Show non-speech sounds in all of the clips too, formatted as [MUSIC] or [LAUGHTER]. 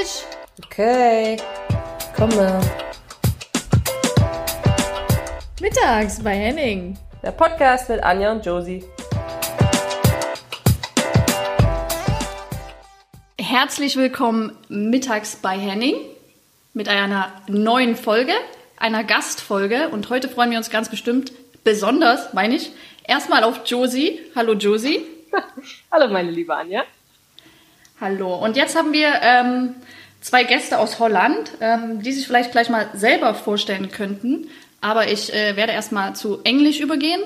fertig. Okay, komme. Mittags bei Henning. Der Podcast mit Anja und Josie. Herzlich willkommen mittags bei Henning mit einer neuen Folge, einer Gastfolge. Und heute freuen wir uns ganz bestimmt, besonders, meine ich, erstmal auf Josie. Hallo Josie. [LAUGHS] Hallo meine liebe Anja. Hallo. Und jetzt haben wir ähm, zwei Gäste aus Holland, ähm, die sich vielleicht gleich mal selber vorstellen könnten. Aber ich äh, werde erstmal zu Englisch übergehen.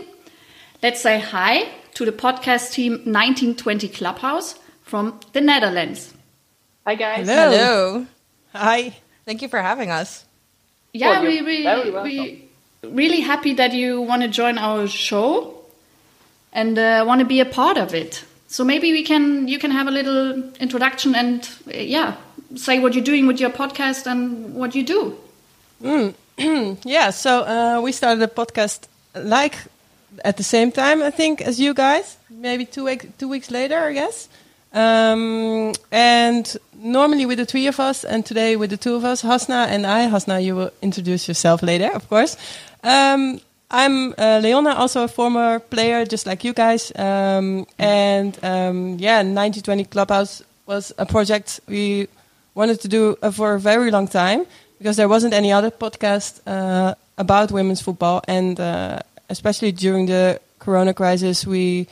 Let's say hi to the podcast team 1920 Clubhouse from the Netherlands. Hi guys. Hello. Hello. Hi. Thank you for having us. Yeah, Well, we you're we welcome. we really happy that you want to join our show and uh, want to be a part of it. So maybe we can you can have a little introduction and uh, yeah, say what you're doing with your podcast and what you do. [CLEARS THROAT] Yeah, so uh, we started a podcast like at the same time, I think, as you guys. Maybe two weeks two weeks later, I guess. Um, and normally with the three of us, and today with the two of us, Hasna and I. Hasna, you will introduce yourself later, of course. Um, I'm uh, Leona, also a former player, just like you guys. Um, and um, yeah, 9020 Clubhouse was a project we wanted to do uh, for a very long time because there wasn't any other podcast uh, about women's football, and uh, especially during the Corona crisis, we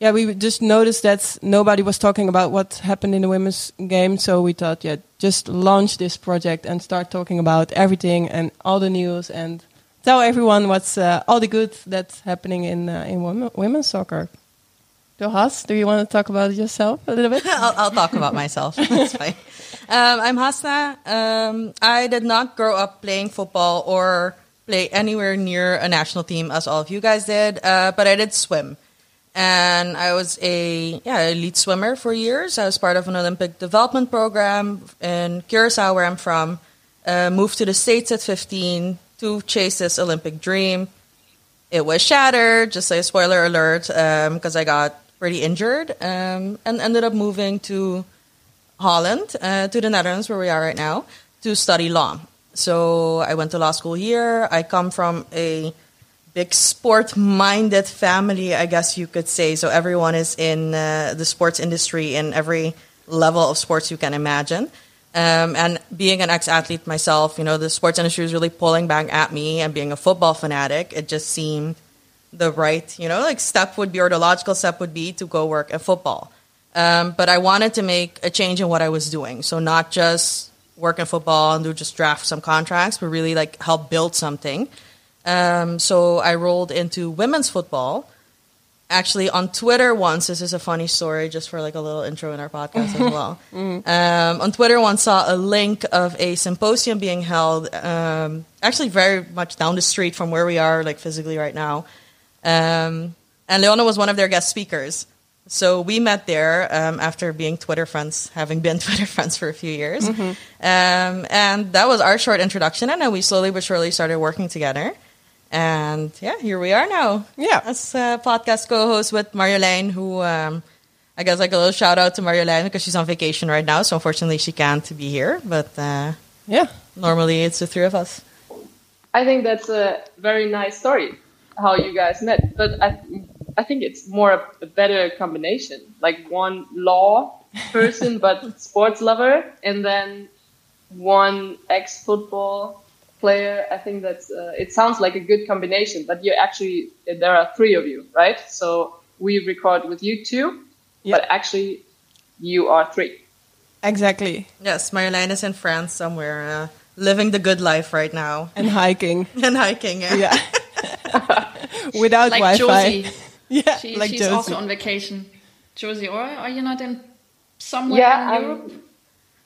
yeah we just noticed that nobody was talking about what happened in the women's game. So we thought, yeah, just launch this project and start talking about everything and all the news and tell everyone what's uh, all the good that's happening in uh, in women, women's soccer. Johas, do you want to talk about yourself a little bit? [LAUGHS] I'll, I'll talk about myself. [LAUGHS] That's fine. Um, I'm Hasna. Um, I did not grow up playing football or play anywhere near a national team as all of you guys did, uh, but I did swim. And I was a yeah elite swimmer for years. I was part of an Olympic development program in Curacao, where I'm from. Uh, moved to the States at 15 to chase this Olympic dream. It was shattered, just a spoiler alert, because I got pretty injured um, and ended up moving to Holland, uh, to the Netherlands, where we are right now, to study law. So I went to law school here. I come from a big sport minded family, I guess you could say. So everyone is in uh, the sports industry in every level of sports you can imagine. Um, and being an ex athlete myself, you know, the sports industry is really pulling back at me. And being a football fanatic, it just seemed the right, you know, like step would be, or the logical step would be to go work at football. Um, but I wanted to make a change in what I was doing. So not just work in football and do just draft some contracts, but really like help build something. Um, so I rolled into women's football. Actually, on Twitter once, this is a funny story, just for like a little intro in our podcast as well. [LAUGHS] Um, on Twitter, once saw a link of a symposium being held, um, actually very much down the street from where we are, like physically right now. Um, and Leona was one of their guest speakers. So we met there um, after being Twitter friends, having been [LAUGHS] Twitter friends for a few years. Um, and that was our short introduction. And then we slowly but surely started working together. And yeah, here we are now. Yeah. As a podcast co host with Marjolein, who um, I guess like a little shout out to Marjolein because she's on vacation right now. So unfortunately, she can't be here. But uh, Yeah. normally it's the three of us. I think that's a very nice story how you guys met, but I I think it's more a, a better combination. Like one law person [LAUGHS] but sports lover, and then one ex football player. I think that's uh, it sounds like a good combination. But you actually there are three of you, right? So we record with you two, Yeah. but actually you are three. Exactly. Yes, Marjolein is in France somewhere, uh, living the good life right now And hiking. [LAUGHS] and hiking. Yeah. Yeah. [LAUGHS] [LAUGHS] Without Like Wi-Fi. Josie, Yeah, she, like she's Josie. also on vacation. Josie, or are you not in somewhere Yeah, in I'm, Europe? I'm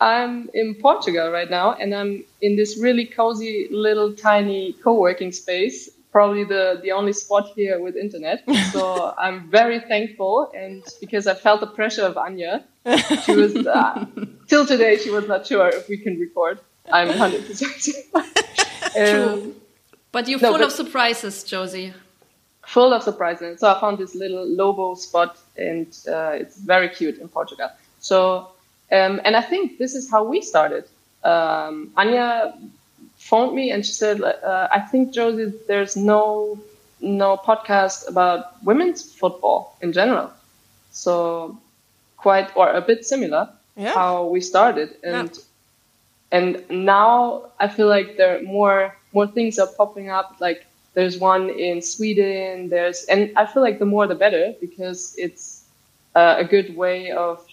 in Portugal right now, and I'm in this really cozy little tiny co-working space. Probably the the only spot here with internet. [LAUGHS] So I'm very thankful, and because I felt the pressure of Anja, she was uh, [LAUGHS] till today she was not sure if we can record. I'm [LAUGHS] 100 percent um, But you're No, full but- of surprises, Josie. full of surprises. So I found this little Lobo spot, and uh, it's very cute in Portugal. So Um, and I think this is how we started. Um, Anya phoned me and she said, uh, "I think Josie, there's no no podcast about women's football in general." So quite or a bit similar Yeah. how we started and and now I feel like there are more more things are popping up like there's one in Sweden there's and I feel like the more the better because it's uh, a good way of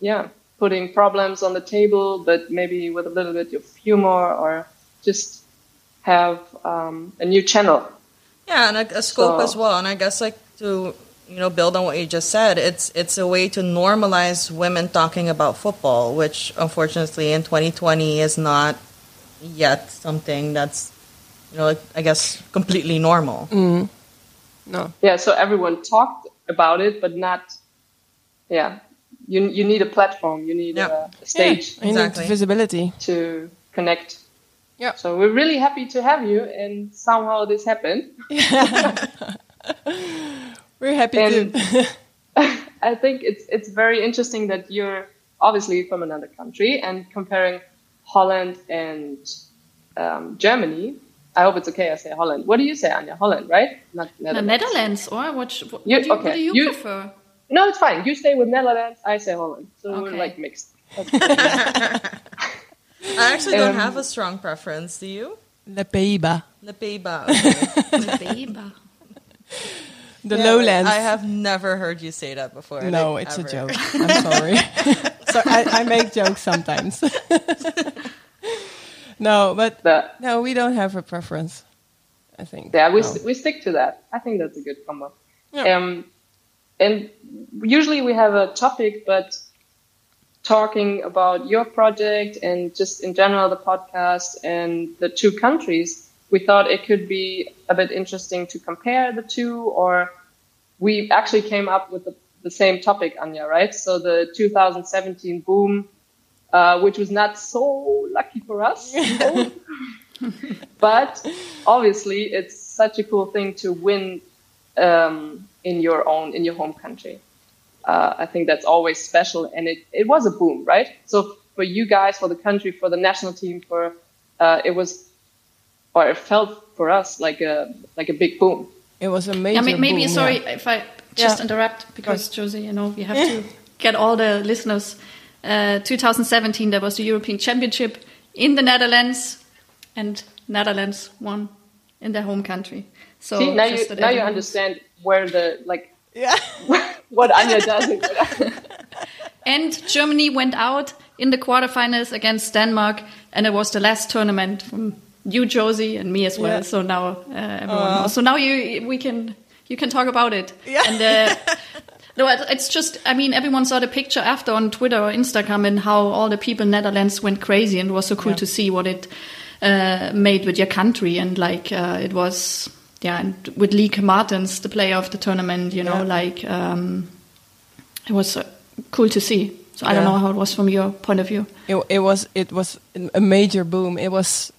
yeah putting problems on the table but maybe with a little bit of humor or just have um, a new channel Yeah, and a, a scope So- as well. And I guess like to you know build on what you just said, it's it's a way to normalize women talking about football, which unfortunately in 2020 is not yet something that's you know I guess completely normal. No. yeah so everyone talked about it but not yeah you you need a platform you need Yeah. a, a stage Yeah, you need visibility. to connect. Yeah. So we're really happy to have you, and somehow this happened. [LAUGHS] We're happy And- to. [LAUGHS] I think it's it's very interesting that you're obviously from another country and comparing Holland and um, Germany. I hope it's okay. I say Holland. What do you say, Anja? Holland, right? Not The Netherlands. Netherlands, or what? What, You- do, you, what do you, you- prefer? No, it's fine. You stay with Netherlands. I say Holland. So we're like mixed. [LAUGHS] I actually don't Um, have a strong preference. Do you? Le Pays-Bas. Le Pays-Bas. okay. Babe. The Yeah, lowlands. I have never heard you say that before. No, like, it's ever. a joke. I'm sorry. [LAUGHS] so I, I make jokes sometimes. [LAUGHS] no, but But no, we don't have a preference. I think. Yeah, we, No. st- we stick to that. I think that's a good combo. Yeah. Um, and usually we have a topic, but talking about your project and just in general the podcast and the two countries, we thought it could be a bit interesting to compare the two, or we actually came up with the, the same topic, Anja, right? So the 2017 boom, uh, which was not so lucky for us. [LAUGHS] but obviously it's such a cool thing to win um, in your own in your home country uh, i think that's always special and it, it was a boom right so for you guys for the country for the national team for uh, it was or it felt for us like a like a big boom It was amazing. Yeah, maybe. boom, sorry yeah. if I just Yeah. interrupt because course. Josie, you know, we have Yeah. to get all the listeners. Uh, 2017, there was the European Championship in the Netherlands, and Netherlands won in their home country. So see now you now you understand where the like [LAUGHS] Yeah. [LAUGHS] what anya does [LAUGHS] and Germany went out in the quarterfinals against Denmark, and it was the last tournament from you, Josie, and me as well. Yeah. So now uh, everyone knows. So now you we can you can talk about it. Yeah. And uh, no, it- it's just I mean everyone saw the picture after on Twitter or Instagram and how all the people in Netherlands went crazy, and it was so cool to see what it uh, made with your country, and like uh, it was. Yeah, and with Lieke Martens the player of the tournament, you know, Yeah. like um, it was uh, cool to see. So I don't know how it was from your point of view. it, it was it was a major boom. It was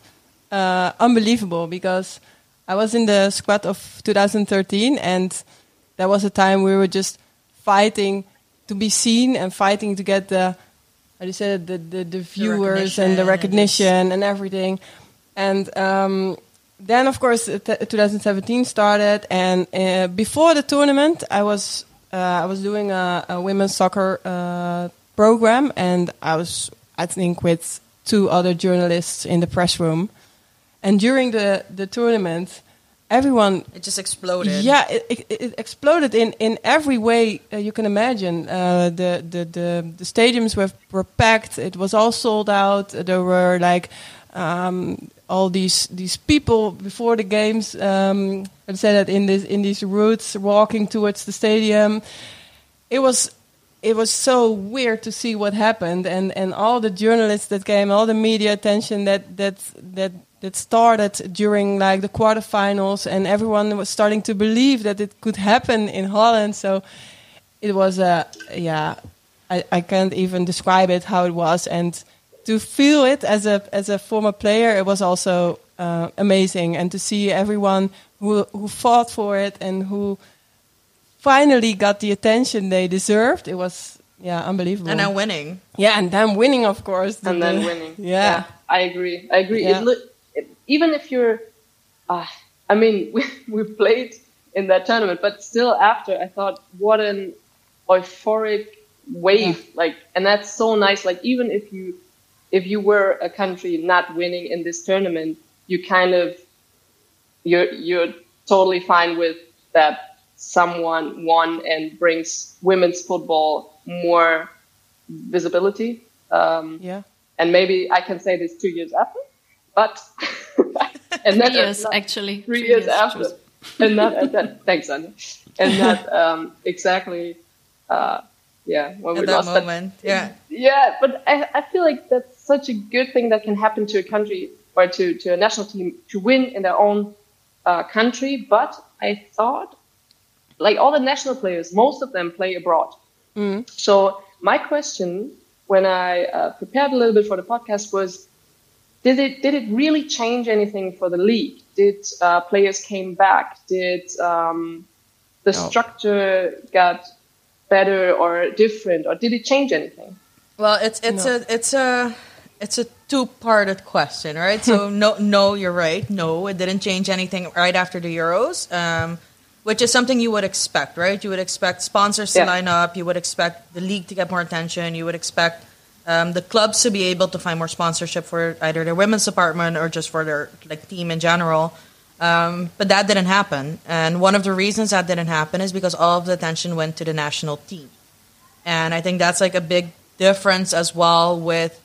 uh, unbelievable because I was in the squad of 2013, and that was a time we were just fighting to be seen and fighting to get the you say it, the the, the viewers and the recognition and everything. And um, then, of course, uh, t- 2017 started, and uh, before the tournament, I was uh, I was doing a, a women's soccer uh, program, and I was I think with two other journalists in the press room. And during the the tournament, everyone It just exploded. yeah, it, it, it exploded in, in every way uh, you can imagine. Uh, the, the, the, the stadiums were, were packed. It was all sold out. There were like um, all these these people before the games. Um, I said that in this in these routes walking towards the stadium. It was it was so weird to see what happened and, and all the journalists that came, all the media attention that that that that started during like the quarterfinals and everyone was starting to believe that it could happen in Holland. So it was a yeah, I, I can't even describe it how it was and to feel it as a as a former player it was also uh, amazing and to see everyone who who fought for it and who finally got the attention they deserved. It was yeah, unbelievable. And now winning. yeah, and then winning, of course. and then [LAUGHS] winning. Yeah. I agree. I agree. Yeah. It, look- it, even if you're, uh, I mean, [LAUGHS] we, we played in that tournament, but still after, I thought, what an euphoric wave! Like, and that's so nice. Like, even if you, if you were a country not winning in this tournament, you kind of, you're you're totally fine with that someone won and brings women's football more visibility. Um, Yeah. and maybe I can say this two years after, but [LAUGHS] and Three years, not- actually. three, years, after, Jules. and not at [LAUGHS] that. Thanks, Anja. And [LAUGHS] not um, exactly, uh, yeah, when we At that lost that- moment. Yeah. yeah, but I, I feel like that's such a good thing that can happen to a country or to, to a national team to win in their own uh, country. But I thought, like all the national players, most of them play abroad. So my question when I uh, prepared a little bit for the podcast was, did it did it really change anything for the league? Did uh, players came back? Did um, the structure got better or different, or did it change anything? Well, it's it's a it's a it's a two-parted question, right? So [LAUGHS] no, no, you're right. No, it didn't change anything right after the Euros, um, which is something you would expect, right? You would expect sponsors to Yeah. line up. You would expect the league to get more attention. You would expect um, the clubs to be able to find more sponsorship for either their women's department or just for their like team in general. Um, but that didn't happen, and one of the reasons that didn't happen is because all of the attention went to the national team. And I think that's like a big difference as well with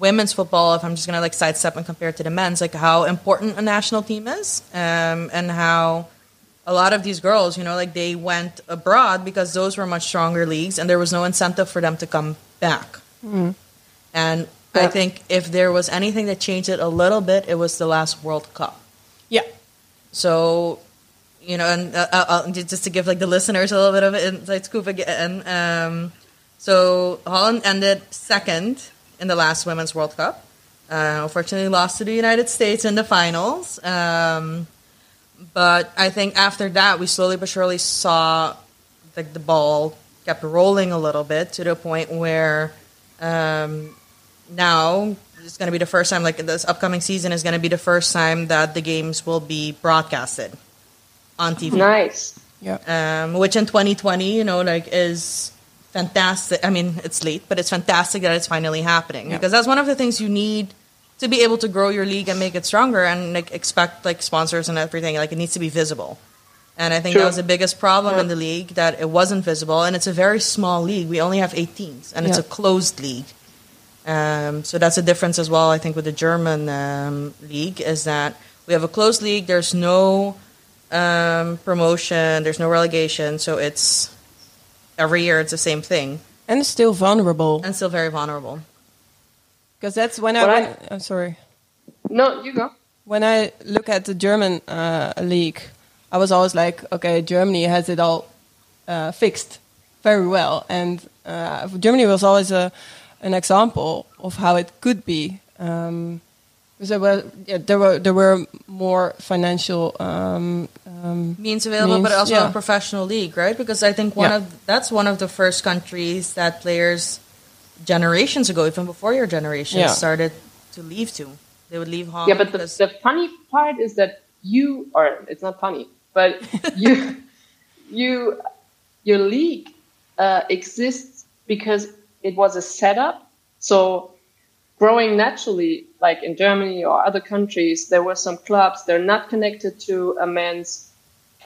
women's football. If I'm just gonna like sidestep and compare it to the men's, like how important a national team is, um, and how a lot of these girls, you know, like they went abroad because those were much stronger leagues, and there was no incentive for them to come back. And I think if there was anything that changed it a little bit, it was the last World Cup. Yeah. So, you know, and uh, uh, uh, just to give like the listeners a little bit of an inside scoop again. Um, so Holland ended second in the last Women's World Cup. Uh, unfortunately, lost to the United States in the finals. Um, but I think after that, we slowly but surely saw like the ball kept rolling a little bit to the point where um, now it's going to be the first time, like this upcoming season is going to be the first time that the games will be broadcasted on TV. Nice. Um, which in 2020, you know, like is fantastic. I mean, it's late, but it's fantastic that it's finally happening because that's one of the things you need to be able to grow your league and make it stronger and like expect like sponsors and everything. Like it needs to be visible. And I think that was the biggest problem in the league that it wasn't visible, and it's a very small league. We only have eight teams, and it's a closed league. Um, so that's a difference as well. I think with the German um, league is that we have a closed league. There's no um, promotion. There's no relegation. So it's every year it's the same thing, And it's still vulnerable. and still very vulnerable. Because that's when I, What I. I'm sorry. No, you go. when I look at the German uh, league, I was always like, okay, Germany has it all uh, fixed very well, and uh, Germany was always a, an example of how it could be. Um, because there were yeah, there were there were more financial um, um, means available, but also yeah. a professional league, right? Because I think one Yeah. of that's one of the first countries that players generations ago, even before your generation, Yeah. started to leave to. They would leave home. Yeah, but the, the funny part is that you are. it's not funny, but [LAUGHS] you you your league uh, exists because it was a setup. So growing naturally, like in Germany or other countries, there were some clubs. They're not connected to a men's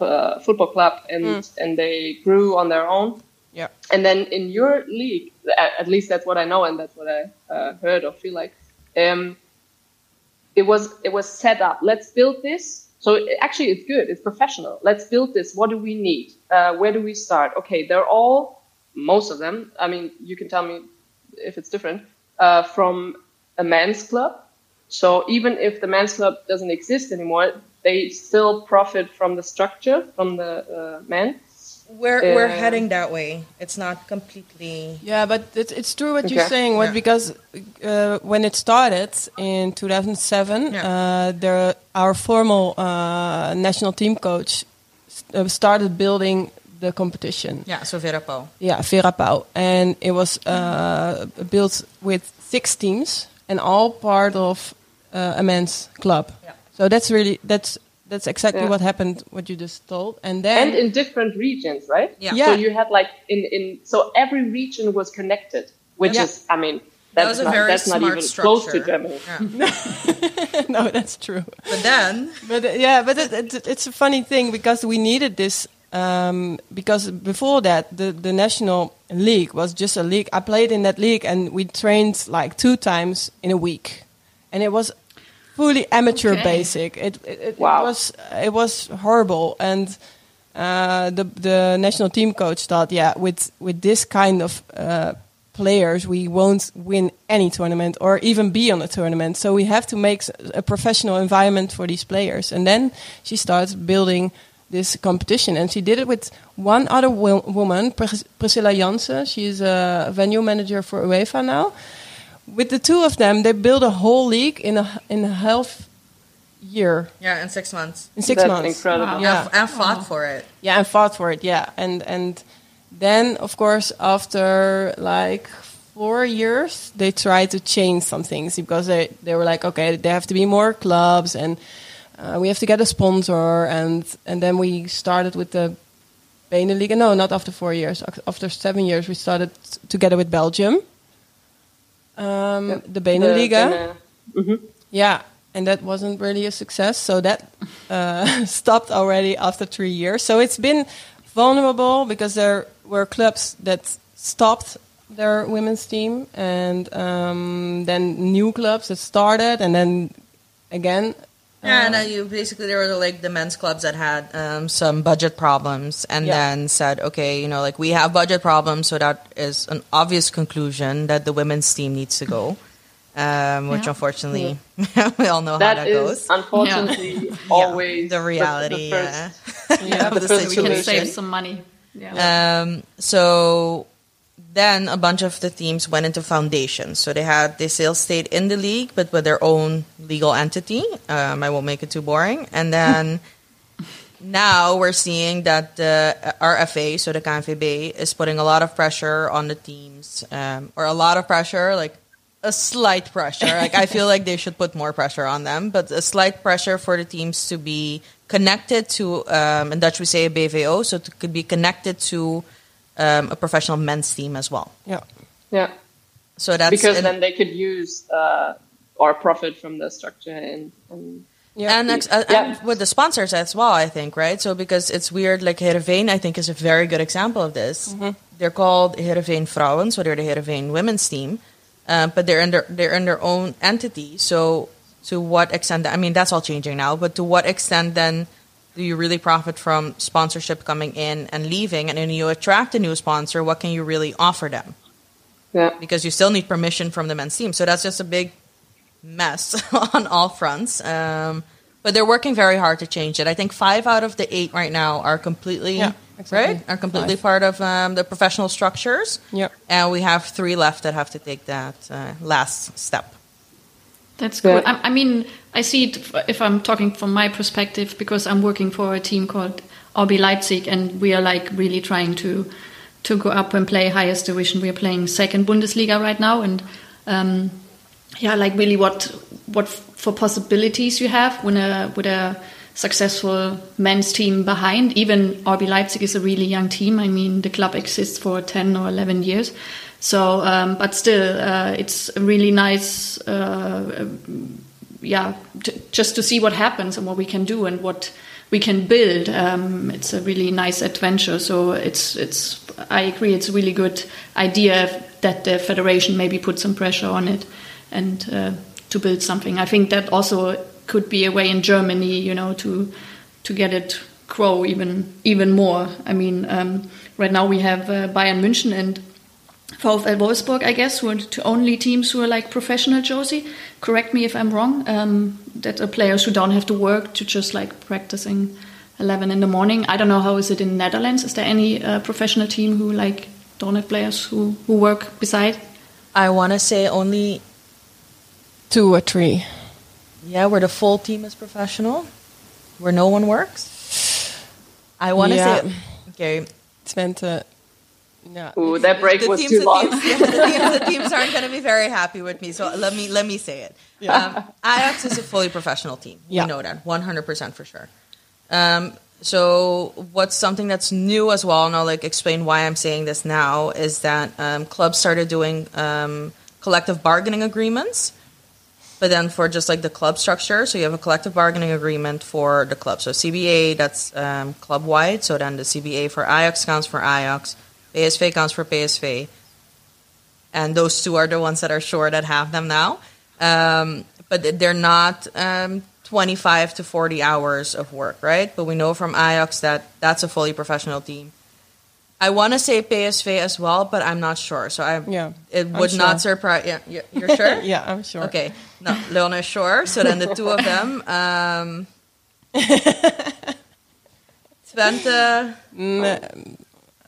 uh, football club, and and they grew on their own. yeah And then in your league, at least that's what I know, and that's what I uh, heard or feel like. Um, it was it was set up. Let's build this. So actually, it's good. It's professional. Let's build this. What do we need? Uh, where do we start? Okay, they're all most of them. I mean, you can tell me if it's different uh, from a men's club. So even if the men's club doesn't exist anymore, they still profit from the structure from the uh, men. We're we're uh, heading that way. It's not completely. Yeah, but it's, it's true what you're saying. What Yeah. because uh, when it started in 2007, Yeah. uh, there our formal uh, national team coach uh, started building the competition. Yeah, so Vera Pauw. Yeah, Vera Pauw, and it was uh, built with six teams and all part of uh, a men's club. Yeah. So that's really that's that's exactly Yeah. what happened. What you just told, and then and in different regions, right? Yeah. Yeah. So you had like in in so every region was connected, which Yeah. is I mean That that's was a not very that's not smart even close to. Germany. Yeah. [LAUGHS] no, that's true. But then, But uh, yeah, but it, it, it's a funny thing because we needed this um, because before that the the national league was just a league. I played in that league and we trained like two times in a week, and it was fully amateur Okay. basic. It it, it, Wow. it was it was horrible and. Uh, the the national team coach thought, yeah, with with this kind of uh, players, we won't win any tournament or even be on a tournament. So we have to make a professional environment for these players. And then she starts building this competition, and she did it with one other wo- woman, Pris- Priscilla Jansen. She is a venue manager for UEFA now. With the two of them, they built a whole league in a in a half year, yeah, in six months. in six That's months. incredible. Wow. Yeah. And fought for it. Yeah, and fought for it. Yeah, and and then of course after like four years, they tried to change some things because they they were like, okay, there have to be more clubs and uh, we have to get a sponsor, and and then we started with the Beneliga. No, not after four years. After seven years, we started together with Belgium. Um, the Beneliga. The- the- Yeah, and that wasn't really a success. So that uh, [LAUGHS] stopped already after three years. So it's been vulnerable because there were clubs that stopped their women's team, and um, then new clubs that started, and then again. Yeah, and uh, you basically there were like the men's clubs that had um, some budget problems, and Yeah. then said, okay, you know, like we have budget problems, so that is an obvious conclusion that the women's team needs to go. [LAUGHS] Um, which Yeah. unfortunately [LAUGHS] we all know how that That is goes. unfortunately [LAUGHS] always the reality, The, yeah. first, yeah, the the first we can save some money. Yeah. Um, so then a bunch of the teams went into foundations. So they had they still stayed in the league, but with their own legal entity. Um, I won't make it too boring. And then [LAUGHS] now we're seeing that the RFA, so the KNVB, is putting a lot of pressure on the teams, um, or a lot of pressure, like a slight pressure. Like I feel like they should put more pressure on them, but a slight pressure for the teams to be connected to, um, in Dutch we say a BVO, so to could be connected to um, a professional men's team as well. Yeah, yeah, So that's because then they could use uh, or profit from the structure and, and yeah. and, ex- uh, Yeah. and with the sponsors as well, I think, right? So because it's weird, like Heerenveen, I think is a very good example of this. They're called Heerenveen Vrouwen, so they're the Heerenveen women's team, um, but they're in their they're in their own entity. So to what extent? I mean, that's all changing now, but to what extent then? Do you really profit from sponsorship coming in and leaving? And then you attract a new sponsor, what can you really offer them? yeah. because you still need permission from the men's team. So that's just a big mess [LAUGHS] on all fronts. Um, but they're working very hard to change it. I think five out of the eight right now are completely Yeah, exactly. right, are completely Five. part of um, the professional structures. Yeah. and we have three left that have to take that uh, last step. That's cool. Yeah. I, I mean, I see it if I'm talking from my perspective because I'm working for a team called RB Leipzig, and we are like really trying to to go up and play highest division. We are playing second Bundesliga right now, and um, yeah, like really what what for possibilities you have when a with a successful men's team behind. Even RB Leipzig is a really young team. I mean, the club exists for ten or eleven years. So, um, but still, uh, it's a really nice, uh, yeah, just to see what happens and what we can do and what we can build. Um, it's a really nice adventure. So it's it's. I agree. It's a really good idea that the federation maybe put some pressure on it and uh, to build something. I think that also could be a way in Germany, you know, to to get it grow even even more. I mean, um, right now we have uh, Bayern München and VfL Wolfsburg, I guess, who are the only teams who are like professional, Josie. Correct me if I'm wrong. Um, that are players who don't have to work to just like practicing 11 in the morning. I don't know how is it in Netherlands. Is there any uh, professional team who like don't have players who, who work beside? I want to say only two or three. yeah, where the full team is professional, where no one works. I want to Yeah. say okay. Twente. Yeah. Ooh, that break the was teams, too the long. teams, yeah, the teams, the teams aren't going to be very happy with me. So let me let me say it. Um, Ajax is a fully professional team. Yeah. We know that one hundred percent for sure. Um, so what's something that's new as well, and I'll like explain why I'm saying this now, is that um, clubs started doing um, collective bargaining agreements, but then for just like the club structure, so you have a collective bargaining agreement for the club. So CBA, that's um, club wide. So then the CBA for Ajax counts for Ajax, PSV counts for PSV, and those two are the ones that are sure that have them now. Um, but they're not um, 25 to 40 hours of work, right? But we know from Ajax that that's a fully professional team. I want to say PSV as well, but I'm not sure. So I, Yeah, it would not surprise. Yeah, you- you're sure? [LAUGHS] Yeah, I'm sure. Okay, no, Leona is sure. So then the two of them, um, [LAUGHS] Twente. Mm,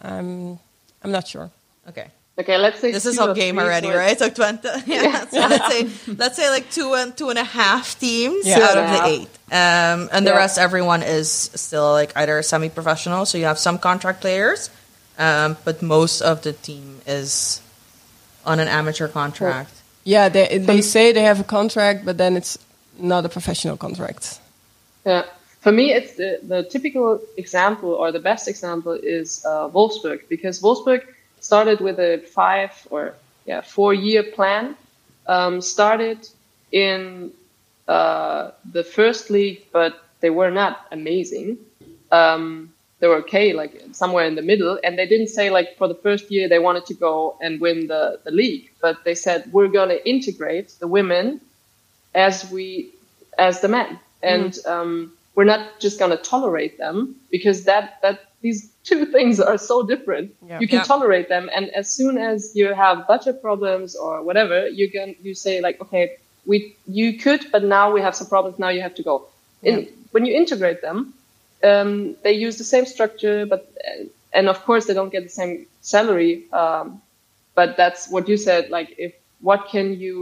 I'm, I'm not sure. Okay, Okay, let's say this is two all or game already, so right? So Twente. [LAUGHS] Yeah. So let's say let's say like two and two and a half teams Yeah. out of the eight, um, and the Yeah. rest, everyone is still like either semi-professional. So you have some contract players, um, but most of the team is on an amateur contract. Yeah, they they say they have a contract, but then it's not a professional contract. Yeah. For me, it's the, the typical example or the best example is uh, Wolfsburg because Wolfsburg started with a five or yeah four year plan. Um, started in uh, the first league, but they were not amazing. Um, they were okay, like somewhere in the middle, and they didn't say like for the first year they wanted to go and win the, the league, but they said we're going to integrate the women as we as the men and um, we're not just going to tolerate them because that that these two [LAUGHS] things are so different Yeah. you can Yeah. tolerate them and as soon as you have budget problems or whatever you can you say like okay we you could but now we have some problems now you have to go in, when you integrate them um, they use the same structure but and of course they don't get the same salary um, but that's what you said like if what can you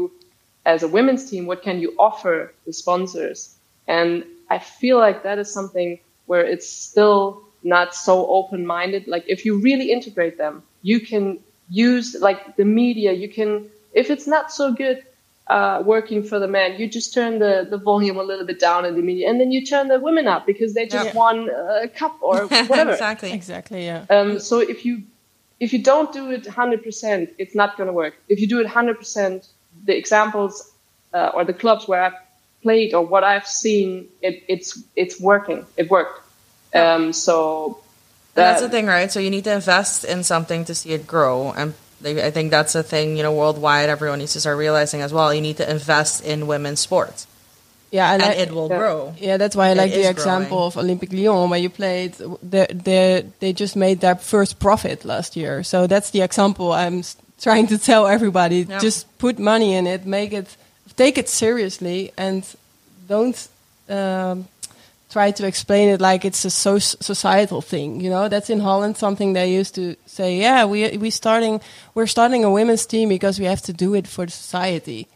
as a women's team what can you offer the sponsors and i feel like that is something where it's still not so open minded like if you really integrate them you can use like the media you can if it's not so good uh, working for the men you just turn the, the volume a little bit down in the media and then you turn the women up because they just Yeah. won a cup or [LAUGHS] whatever exactly. Exactly. Yeah. um, so if you if you don't do it 100%, it's not going to work. If you do it 100%, the examples uh, or the clubs where I've played or what I've seen, it, it's it's working. It worked. Um, so And that's the thing, right? So you need to invest in something to see it grow, and I think that's a thing. You know, worldwide, everyone needs to start realizing as well. You need to invest in women's sports, Yeah, and I- it will Yeah. grow. Yeah, that's why I It like the example growing. of Olympique Lyon where you played. They they they just made their first profit last year, so that's the example I'm trying to tell everybody. Yeah. Just put money in it, make it, take it seriously, and don't um, try to explain it like it's a so- societal thing. You know, that's in Holland something they used to say. Yeah, we we starting we're starting a women's team because we have to do it for the society.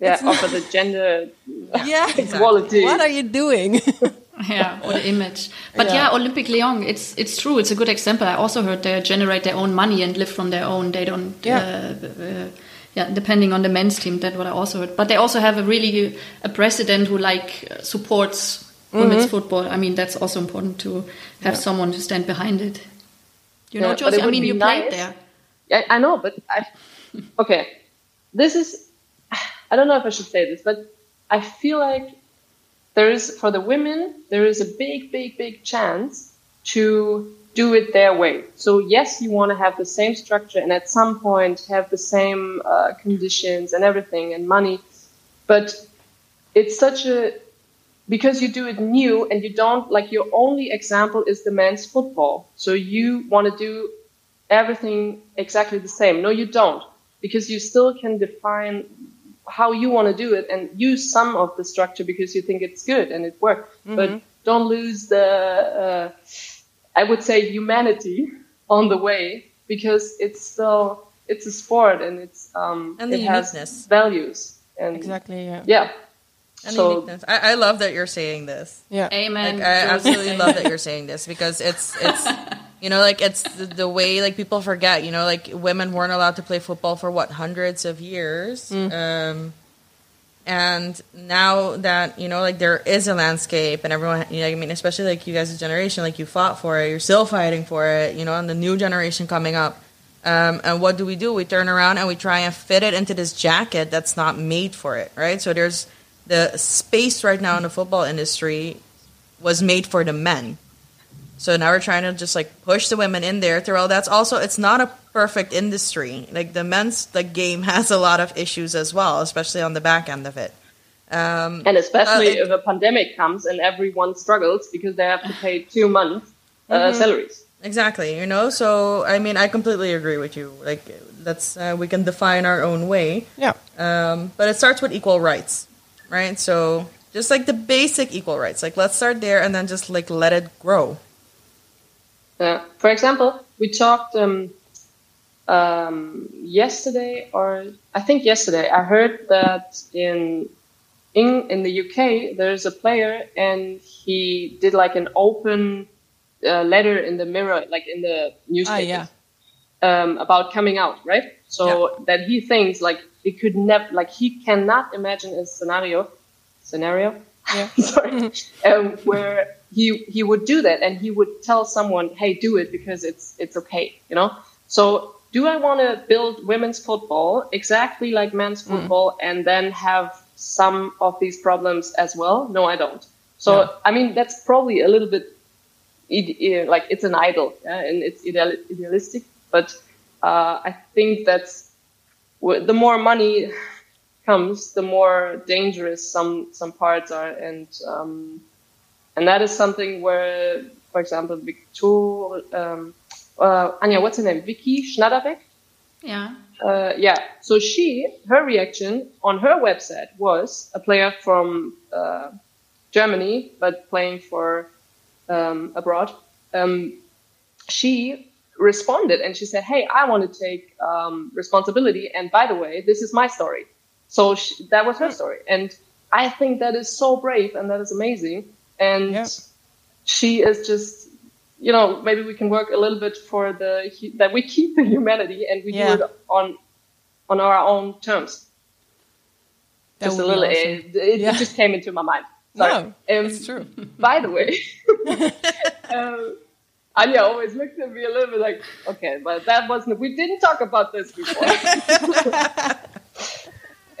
yeah, offer the gender [LAUGHS] Yeah, [LAUGHS] equality. What are you doing? [LAUGHS] yeah, or the image. But yeah. Olympique Lyon, it's it's true. It's a good example. I also heard they generate their own money and live from their own. They don't. Yeah. Uh, uh, yeah, depending on the men's team, that's what I also heard. But they also have a really a president who like supports mm-hmm. women's football. I mean, that's also important to have someone to stand behind it. You know, Yeah, but Josie. I mean, you played there. Yeah, I know, but I okay. This is I don't know if I should say this, but I feel like there is for the women there is a big, big, big chance to do it their way. So yes, you want to have the same structure and at some point have the same uh, conditions and everything and money, but it's such a because you do it new and you don't like your only example is the men's football. So you want to do everything exactly the same. No, you don't, because you still can define how you want to do it and use some of the structure because you think it's good and it worked. But don't lose the, uh, I would say, humanity on the way because it's still it's a sport and it's um And the it has values and exactly. Yeah. yeah. And So- uniqueness. I, I love that you're saying this. Yeah. Amen. Like, I absolutely love that [LAUGHS] you're saying this because it's it's You know, like it's the, the way like people forget. You know, like women weren't allowed to play football for what hundreds of years. Um, and now that you know, like there is a landscape, and everyone, you know, I mean, especially like you guys' generation, like you fought for it, you're still fighting for it. You know, and the new generation coming up. Um, and what do we do? We turn around and we try and fit it into this jacket that's not made for it, right? So there's the space right now in the football industry was made for the men. So now we're trying to just like push the women in there. through all that's also it's not a perfect industry. Like the men's like game [LAUGHS] has a lot of issues as well, especially on the back end of it. Um, And especially Uh, if a pandemic comes and everyone struggles because they have to pay two months uh, Mm-hmm. salaries. Exactly, you know. So I mean, I completely agree with you. Like that's uh, we can define our own way, Yeah. um, but it starts with equal rights, right? So just like the basic equal rights, like let's start there and then just like let it grow. Uh, for example, we talked um, um, yesterday, or I think yesterday, I heard that in in in the UK there's a player and he did like an open uh, letter in the Mirror, like in the newspaper, yeah. um, about coming out, right? So that he thinks like it could never, like he cannot imagine a scenario, scenario, [LAUGHS] Yeah. sorry, um, where he he would do that and he would tell someone, "Hey, do it because it's it's okay," you know. So, do I want to build women's football exactly like men's football and then have some of these problems as well? No, I don't. So, I mean, that's probably a little bit like it's an idol yeah, and it's ideal- idealistic, but uh, I think that's the more money [SIGHS] comes, the more dangerous some some parts are, and um, and that is something where, for example, Victor, um, uh, Anja, what's her name? Viki Schnaderbeck. Yeah. Uh, yeah. So she, her reaction on her website was a player from uh, Germany, but playing for um, abroad. Um, she responded and she said, "Hey, I want to take um, responsibility. And by the way, this is my story." So she, that was her story, and I think that is so brave and that is amazing. And Yeah. she is just, you know, maybe we can work a little bit for the that we keep the humanity and we Yeah. do it on on our own terms. That just a little, awesome. it, it Yeah. just came into my mind. Sorry. No, Um, it's true. By the way, [LAUGHS] um, Anja always looked at me a little bit like, okay, but that wasn't. We didn't talk about this before. [LAUGHS]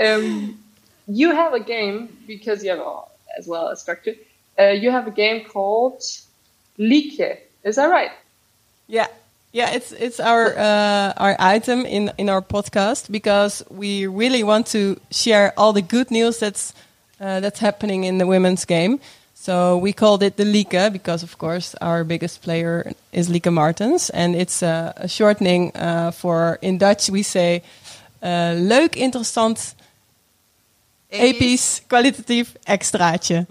[LAUGHS] um, you have a game because you have a, as well as structure. Uh, you have a game called Lieke. Is that right? Yeah, yeah, it's it's our uh, our item in in our podcast because we really want to share all the good news that's uh, that's happening in the women's game. So we called it the Lieke because, of course, our biggest player is Lieke Martens, and it's uh, a shortening uh, for in Dutch we say uh, leuk, interessant, episch, kwalitatief extraatje.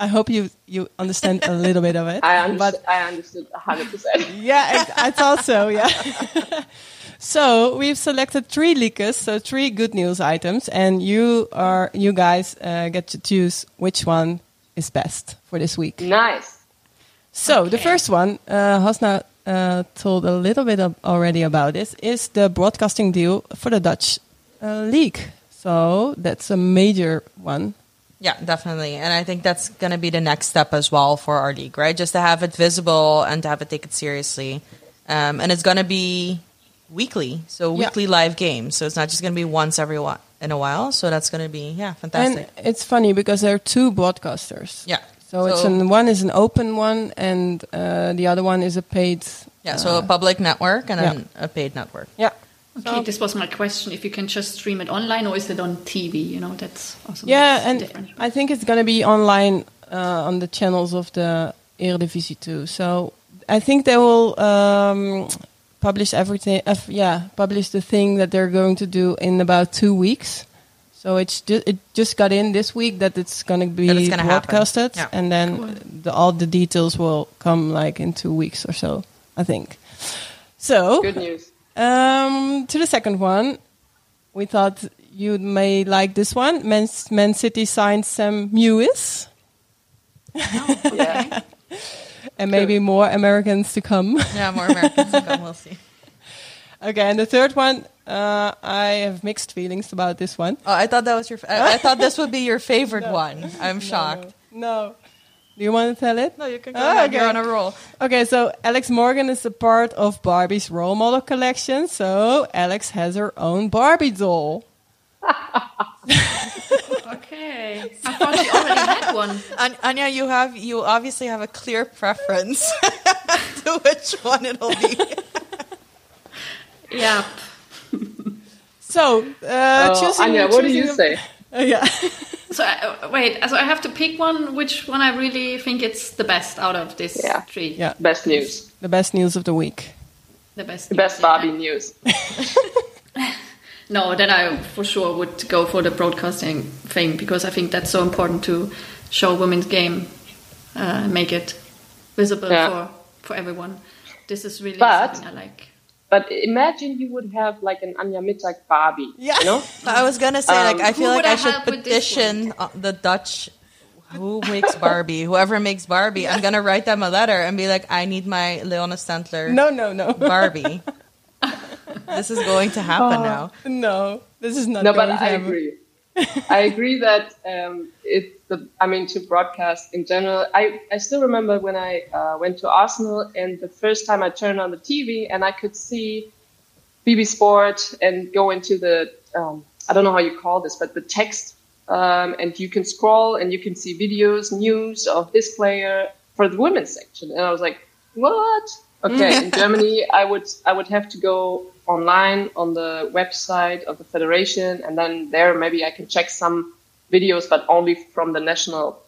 I hope you you understand a little bit of it. I understood. but I understood hundred percent. [LAUGHS] yeah, I, I thought so. Yeah. [LAUGHS] so we've selected three leakers, so three good news items, and you are you guys uh, get to choose which one is best for this week. Nice. So the first one, uh, Hasna uh, told a little bit of already about this, is the broadcasting deal for the Dutch uh, league. So that's a major one. Yeah, definitely. And I think that's going to be the next step as well for our league, right? Just to have it visible and to have it taken seriously. Um, and it's going to be weekly. So Yeah. weekly live games. So it's not just going to be once every while, in a while. So that's going to be, yeah, fantastic. And it's funny because there are two broadcasters. yeah. So, it's an one is an open one, and uh, the other one is a paid. yeah, so a public network and yeah. a paid network. Yeah. Okay, this was my question. If you can just stream it online or is it on TV? You know, that's also Yeah, and different. I think it's going to be online uh, on the channels of the Eredivisie too. So I think they will um, publish everything. Uh, yeah, publish the thing that they're going to do in about two weeks. So it's ju- it just got in this week that it's going to be gonna broadcasted, Yeah. and then the, all the details will come like in two weeks or so. I think. So Good news. Um, to the second one, we thought you may like this one. Man, Man City signed Sam Mewis. Yeah. [LAUGHS] and maybe more Americans to come. Yeah, more Americans to come. We'll [LAUGHS] see. okay, and the third one, uh, I have mixed feelings about this one. Oh, I thought that was your. f- I, I thought this would be your favorite [LAUGHS] one. I'm shocked. No. Do you want to tell it? No, you can go Oh, ahead. okay. You're on a roll. Okay, so Alex Morgan is a part of Barbie's role model collection. So Alex has her own Barbie doll. [LAUGHS] Okay. I thought you already had one. [LAUGHS] An- Anja, you have you obviously have a clear preference [LAUGHS] to which one it'll be. Yeah. So uh, choosing. Anja, what do you a- say? Uh, yeah. So uh, wait, so I have to pick one. Which one I really think it's the best out of this Yeah. three? Yeah. Best news. the best news of the week. The best. The best Barbie news. [LAUGHS] [LAUGHS] No, then I for sure would go for the broadcasting thing because I think that's so important to show women's game, uh, make it visible Yeah. for for everyone. This is really But- something I like. But imagine you would have like an Anja Mittag Barbie. Yeah. You know? [LAUGHS] I was gonna say like I feel like I I should help with this petition uh, the Dutch. Who makes Barbie? Whoever makes Barbie, I'm gonna write them a letter and be like, I need my Leona Stentler No, no, no. Barbie. [LAUGHS] this is going to happen now. no, this is not no, going but to I happen. agree. [LAUGHS] I agree that um, it. The, I mean, to broadcast in general. I, I still remember when I uh, went to Arsenal and the first time I turned on the TV and I could see BBC Sport and go into the um, I don't know how you call this, but the text um, and you can scroll and you can see videos, news of this player for the women's section, and I was like, what? Okay, in [LAUGHS] Germany, I would I would have to go online on the website of the federation, and then there maybe I can check some videos, but only from the national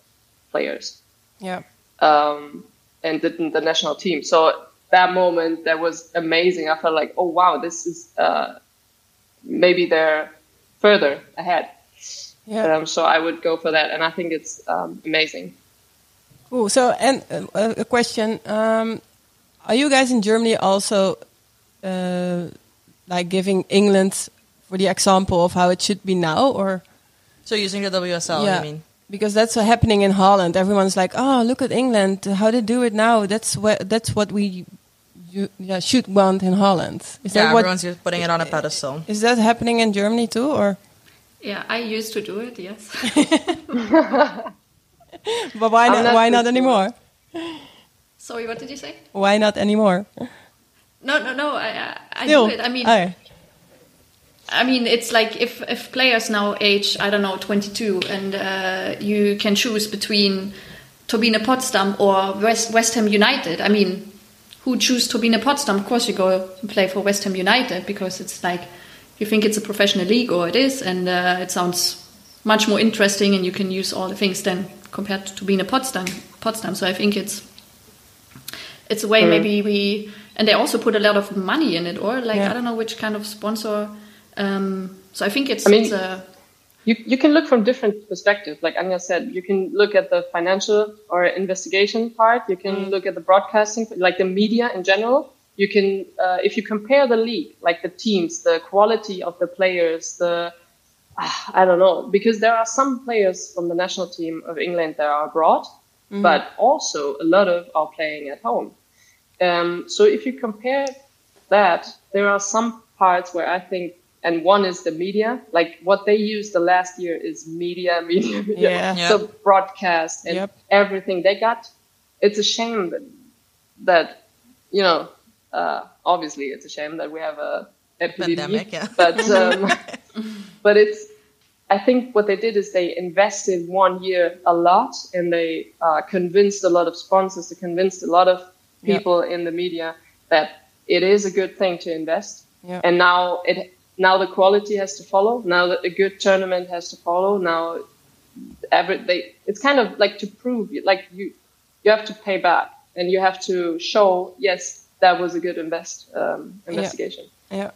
players Yeah. um, and the, the national team. So that moment that was amazing. I felt like, oh wow, this is uh, maybe they're further ahead. Yeah. Um, so I would go for that, and I think it's um, amazing. Cool. So, and uh, a question: um, Are you guys in Germany also uh, like giving England for the example of how it should be now, or So using the WSL, yeah, I mean. because that's uh, happening in Holland. Everyone's like, "Oh, look at England! How they do it now. That's what that's what we you, yeah, should want in Holland." Is Yeah, that what? everyone's just putting it on a pedestal. Is that happening in Germany too, or? Yeah, I used to do it. Yes. [LAUGHS] But why not? not Why not anymore? Sorry, what did you say? Why not anymore? No, no, no. I, I, I Still, do it. I mean, oh, I mean, it's like if if players now age, I don't know, 22, and uh, you can choose between Turbine Potsdam or West West Ham United. I mean, who choose Turbine Potsdam? Of course, you go and play for West Ham United because it's like you think it's a professional league, or it is, and uh, it sounds much more interesting, and you can use all the things then compared to Turbine Potsdam. Potsdam. So I think it's it's a way maybe we and they also put a lot of money in it, or like Yeah. I don't know which kind of sponsor. Um, so I think it's, I mean- it's a You, you can look from different perspectives. Like Anja said, you can look at the financial or investigation part. You can look at the broadcasting, like the media in general. You can, uh, if you compare the league, like the teams, the quality of the players, the, ah, I don't know, because there are some players from the national team of England that are abroad, but also a lot of are playing at home. Um, so if you compare that, there are some parts where I think, and one is the media, like what they used the last year is media, [LAUGHS] media, media. Yeah. Yeah. So broadcast and Yep. everything they got. It's a shame that, that you know, uh, obviously it's a shame that we have a epidemic, Pandemic, yeah. but [LAUGHS] um, but it's I think what they did is they invested one year a lot and they uh, convinced a lot of sponsors, they convinced a lot of Yeah. people in the media that it is a good thing to invest. Yeah. And now it now the quality has to follow. Now that a good tournament has to follow. Now every they it's kind of like to prove like you you have to pay back and you have to show yes that was a good invest um, investigation. yeah.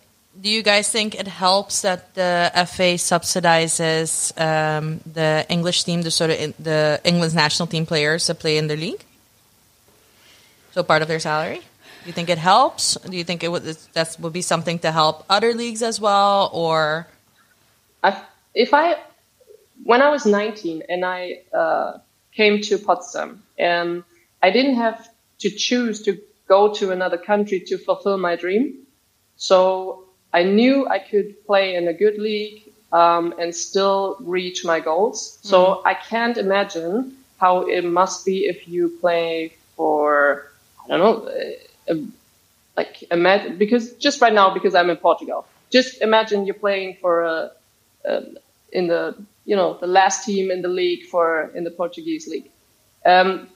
Do you guys think it helps that the FA subsidizes um, the English team, the sort of in, the England's national team players that play in the league? So part of their salary. Do you think it helps? Do you think it would that would be something to help other leagues as well, or I, if I, when I was 19 and I uh, came to Potsdam, um, I didn't have to choose to go to another country to fulfill my dream. So I knew I could play in a good league um, and still reach my goals. So I can't imagine how it must be if you play for I don't know, like imagine because just right now because I'm in Portugal, just imagine you're playing for a, a in the you know the last team in the league for in the Portuguese league. Um,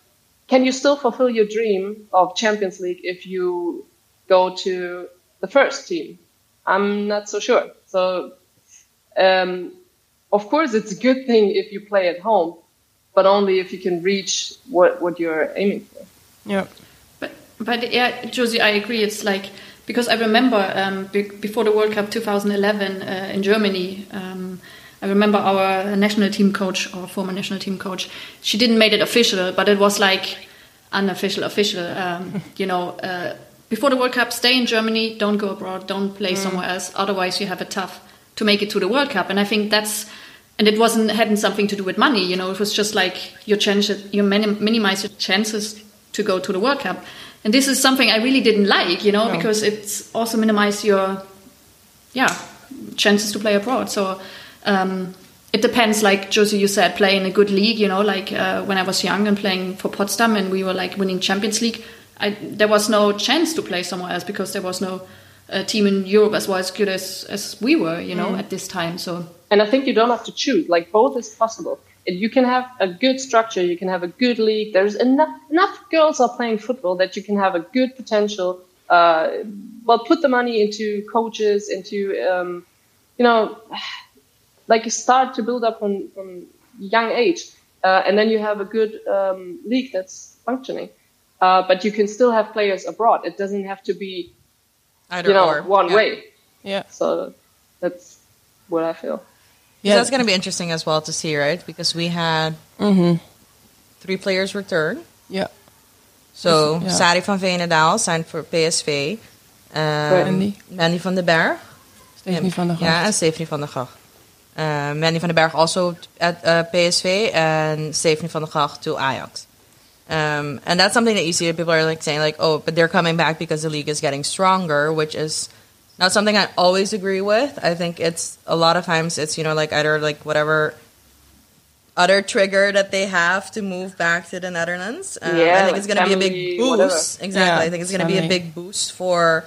can you still fulfill your dream of Champions League if you go to the first team? I'm not so sure. So, um, of course, it's a good thing if you play at home, but only if you can reach what, what you're aiming for. Yeah. But yeah, Josie, I agree. It's like because I remember um, be before the World Cup 2011 uh, in Germany. Um, I remember our national team coach, our former national team coach. She didn't make it official, but it was like unofficial, official. Um, [LAUGHS] you know, uh, before the World Cup, stay in Germany, don't go abroad, don't play somewhere else. Otherwise, you have it tough to make it to the World Cup. And I think that's and it wasn't hadn't something to do with money. You know, it was just like your chance, you minim- minimize your chances to go to the World Cup. And this is something I really didn't like, you know, No. because it's also minimize your, yeah, chances to play abroad. So um, it depends, like Josie, you said, play in a good league, you know, like uh, when I was young and playing for Potsdam and we were like winning Champions League, I, there was no chance to play somewhere else because there was no uh, team in Europe as well as good as, as we were, you know, at this time. So And I think you don't have to choose. Like both is possible. You can have a good structure. You can have a good league. There's enough enough girls are playing football that you can have a good potential. Uh, well, put the money into coaches, into um, you know, [SIGHS] like you start to build up from from young age, uh, and then you have a good um, league that's functioning. Uh, but you can still have players abroad. It doesn't have to be Either you know or. one Yeah. way. Yeah. So that's what I feel. So that's going to be interesting as well to see, right? Because we had Mm-hmm. three players return. Yeah. So Yeah. Sari van Veenendaal signed for PSV. Um, Mandy. Mandy van den Berg. Stephanie van der Yeah, and Stephanie van der Gracht. Uh, Mandy van den Berg also at uh, PSV and Stephanie van der Gracht to Ajax. Um, and that's something that you see that people are like saying like, oh, but they're coming back because the league is getting stronger, which is not something I always agree with. I think it's a lot of times it's you know like either like whatever other trigger that they have to move back to the Netherlands. Um, I think it's going to be a big boost. whatever. Exactly, Yeah, I think it's going to be a big boost for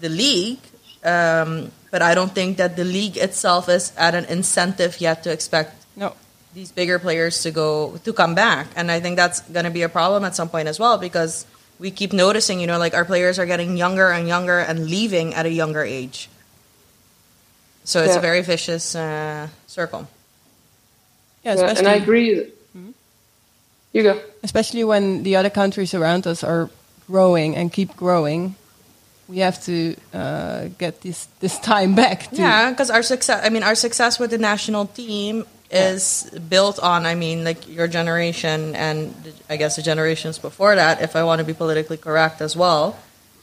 the league. Um, but I don't think that the league itself is at an incentive yet to expect No. these bigger players to go to come back and i think that's going to be a problem at some point as well because we keep noticing you know like our players are getting younger and younger and leaving at a younger age so it's Yeah. a very vicious uh, circle Yeah, Yeah, especially, and I agree. You go. especially when the other countries around us are growing and keep growing. We have to uh, get this this time back. To, yeah because our success i mean our success with the national team is built on i mean like your generation and i guess the generations before that if i want to be politically correct as well.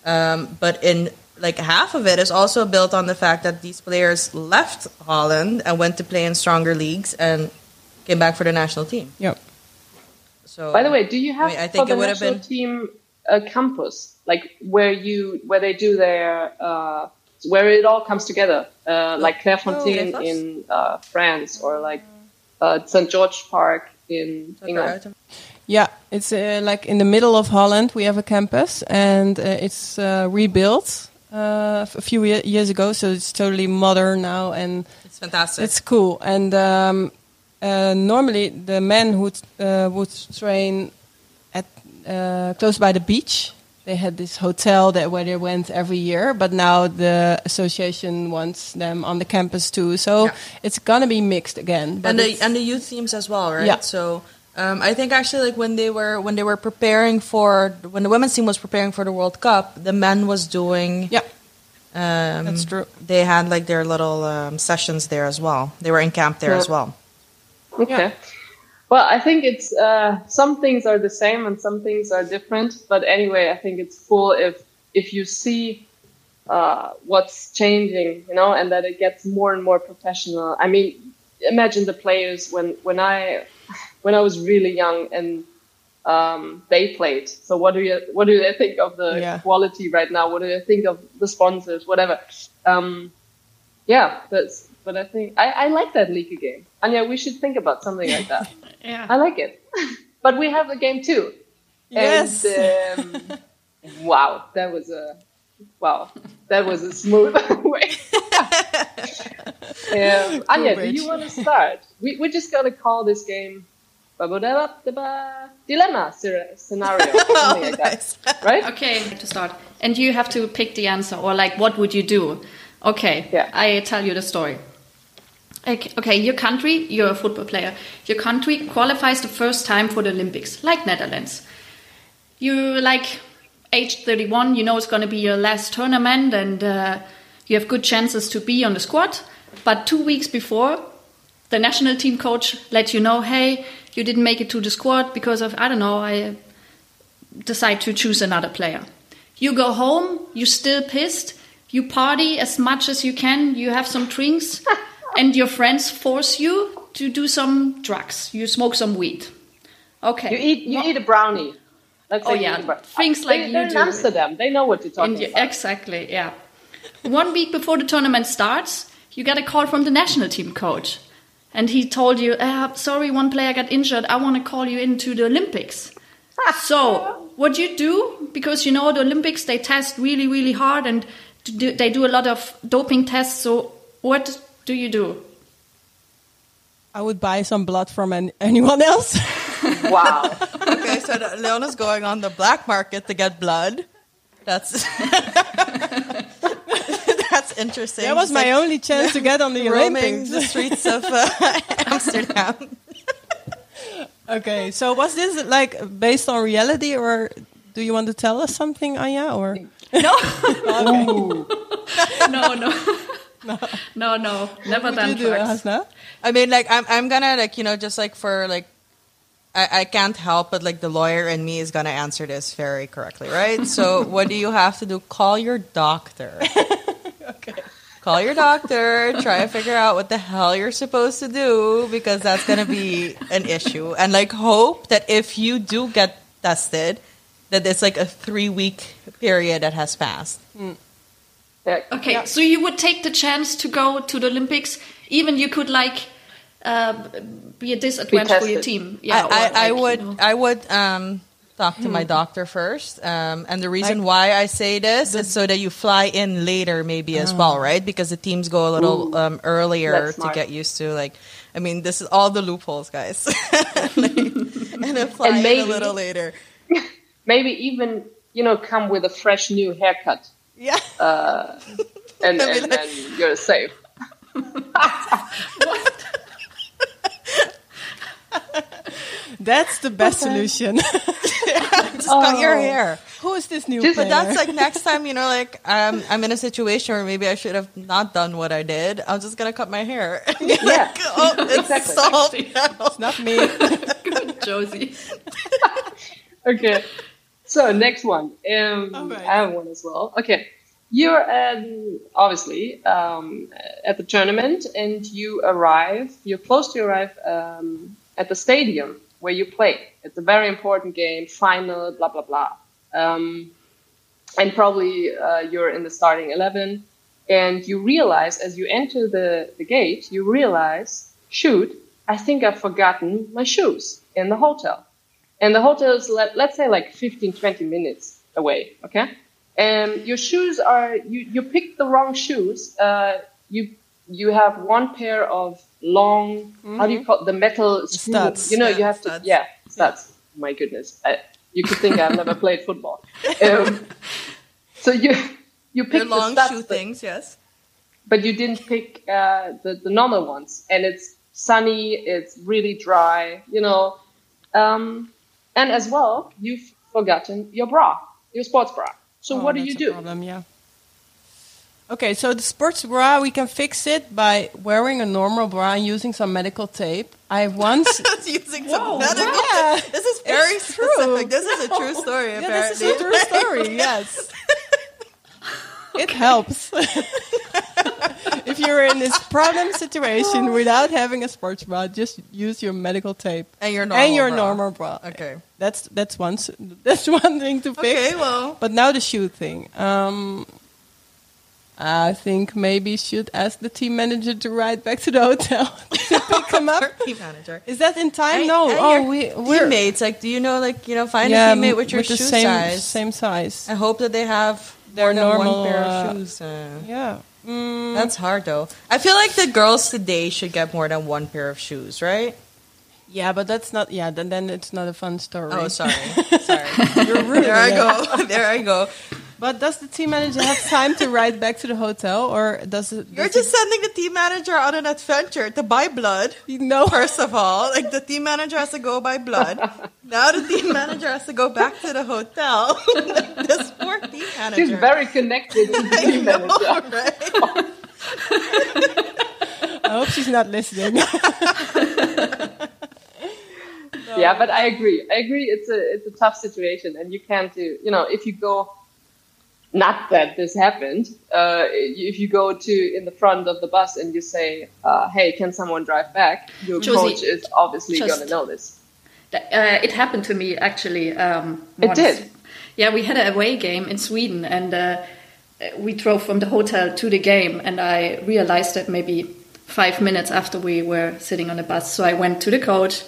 Um, but in like half of it is also built on the fact that these players left holland and went to play in stronger leagues and came back for the national team. Yep. so By the way, do you have I mean, I think for it the would have national been- team a campus? Like where you where they do their uh, where it all comes together, uh, like Clairefontaine Oh, in uh, France or like uh, St George Park in England. Yeah, it's uh, like in the middle of Holland. We have a campus, and uh, it's uh, rebuilt uh, a few ye- years ago, so it's totally modern now, and it's fantastic it's cool. And um, uh, normally, the men who uh, would train at uh, close by the beach. They had this hotel that where they went every year, but now the association wants them on the campus too. So Yeah. it's gonna be mixed again. But and the and the youth teams as well, right? Yeah. So um, I think actually, like when they were when they were preparing for when the women's team was preparing for the World Cup, the men was doing. yeah, Um, That's true. They had like their little um, sessions there as well. They were in camp there Yeah. as well. Okay. Well, I think it's uh, some things are the same and some things are different. But anyway, I think it's cool if if you see uh, what's changing, you know, and that it gets more and more professional. I mean, imagine the players when when I when I was really young and um, they played. So what do you what do they think of the Yeah. quality right now? What do they think of the sponsors? Whatever. Um, yeah, that's. But I think I, I like that League game. Anja, we should think about something like that. [LAUGHS] Yeah. I like it. [LAUGHS] but we have a game too. Yes. And, um, [LAUGHS] wow, that was a wow, that was a smooth way. um, Anja, do you want to start? We we just gotta call this game ba-ba-da-ba-da-ba, dilemma scenario, something like that, right? Okay, to start. And you have to pick the answer, or like, what would you do? Okay, Yeah. I tell you the story. Okay, okay, your country, you're a football player. Your country qualifies the first time for the Olympics, like Netherlands. You like age 31, you know it's going to be your last tournament, and uh, you have good chances to be on the squad. But two weeks before, the national team coach let you know, hey, you didn't make it to the squad because of I don't know, I decide to choose another player. You go home, you're still pissed, you party as much as you can, you have some drinks, [LAUGHS] and your friends force you to do some drugs. You smoke some weed. Okay. You eat you eat a brownie. Let's Oh, yeah, eat a brownie. things They- like you they're in. Amsterdam. They know what you're talking about. exactly, yeah. One week before the tournament starts, you get a call from the national team coach. And he told you, uh, sorry, one player got injured. I want to call you into the Olympics. [LAUGHS] so, what you do, because you know the Olympics, they test really, really hard and do, they do a lot of doping tests. So, what do you do? I would buy some blood from an, anyone else. [LAUGHS] Wow. Okay, so the- Leona's going on the black market to get blood. That's [LAUGHS] that's interesting. that was Just, my like, only chance to get on the roaming Olympics. the streets of uh, [LAUGHS] Amsterdam. Okay, so was this like based on reality, or do you want to tell us something, Anja? Or No. no, no. [LAUGHS] No, no. Never what done do, drugs. Hasna? I mean, like I'm I'm gonna like you know just like for like. I, I can't help but like the lawyer in me is gonna answer this very correctly, right? [LAUGHS] So what do you have to do? Call your doctor. [LAUGHS] Okay. Call your doctor, try to figure out what the hell you're supposed to do because that's going to be an issue. And like hope that if you do get tested, that it's like a three week period that has passed. Yeah. Okay, so you would take the chance to go to the Olympics, even you could like uh, be a disadvantage for your team. Yeah, I, or, I, I like, you would know. I would um, talk to my doctor first. Um, and the reason why I say this is so that you fly in later maybe as well, right? Because the teams go a little Ooh, um, earlier to get used to like I mean this is all the loopholes, guys. [LAUGHS] Like, and then [LAUGHS] fly in a little later. [LAUGHS] Maybe even you know come with a fresh new haircut, Yeah. uh, and, and like- then you're safe. That's the best solution. [LAUGHS] Just cut your Oh. hair. Who is this new Just- But that's like next time, you know, like um, I'm in a situation where maybe I should have not done what I did. I'm just gonna cut my hair. [LAUGHS] Yeah. oh, it's Exactly. solved now. not me. [LAUGHS] Josie. Okay. So next one. Um, Alright. I have one as well. Okay. You're um, obviously um, at the tournament, and you arrive. You're close to arrive um, at the stadium where you play. It's a very important game, final, blah blah blah. Um, and probably uh, you're in the starting eleven, and you realize as you enter the, the gate, you realize, shoot, I think I've forgotten my shoes in the hotel and the hotel is let, let's say like 15 20 minutes away okay and your shoes are you you picked the wrong shoes uh, you you have one pair of long how do you call it? the metal screw, Studs. you know Yeah, you have studs. to yeah studs my goodness I, you could think i've never played football um, so you you picked the long studs shoe but- things, yes. but you didn't pick uh, the, the normal ones. And it's sunny, it's really dry, you know. Um, and as well, you've forgotten your bra, your sports bra. So Oh, what do you do? Problem, yeah. Okay, so the sports bra we can fix it by wearing a normal bra and using some medical tape. I [LAUGHS] once using some Whoa, medical. yeah. This is very It's true. specific. This is a true story. yeah, apparently. this is a true story. Yes, [LAUGHS] it helps. [LAUGHS] if you're in this problem situation [LAUGHS] without having a sports bra, just use your medical tape And your normal and your bra. normal bra. Okay. That's that's one that's [LAUGHS] one thing to fix. Okay, well. But now the shoe thing. Um, I think maybe should ask the team manager to ride back to the hotel [LAUGHS] to pick him up. Team manager. Is that in time? And- no. and oh, we we're teammates. Like, do you know, like, you know, find yeah, a teammate with your the shoe same size. same size. I hope that they have Their normal, one pair uh, of shoes. Uh, Yeah. Mm, That's hard though. I feel like the girls today should get more than one pair of shoes, right? yeah, but that's not. Yeah, then then it's not a fun story. Oh, sorry, [LAUGHS] sorry. [LAUGHS] there I go. There I go. But does the team manager have time to ride back to the hotel, or does it? You're does just sending the team manager on an adventure to buy blood. it, no. First of all, like the team manager has to go buy blood. [LAUGHS] Now the team manager has to go back to the hotel. [LAUGHS] this poor team manager. She's very connected to the [LAUGHS] I team know, manager. right? I hope she's not listening. Yeah, but I agree. I agree. It's a it's a tough situation, and you can't do. You know, if you go, not that this happened. Uh, if you go to in the front of the bus and you say, uh, "Hey, can someone drive back?" Your Josie, coach is obviously gonna know this. Uh, it happened to me actually. Um, It did? Yeah, we had an away game in Sweden, and uh, we drove from the hotel to the game, and I realized that maybe five minutes after we were sitting on the bus. So I went to the coach.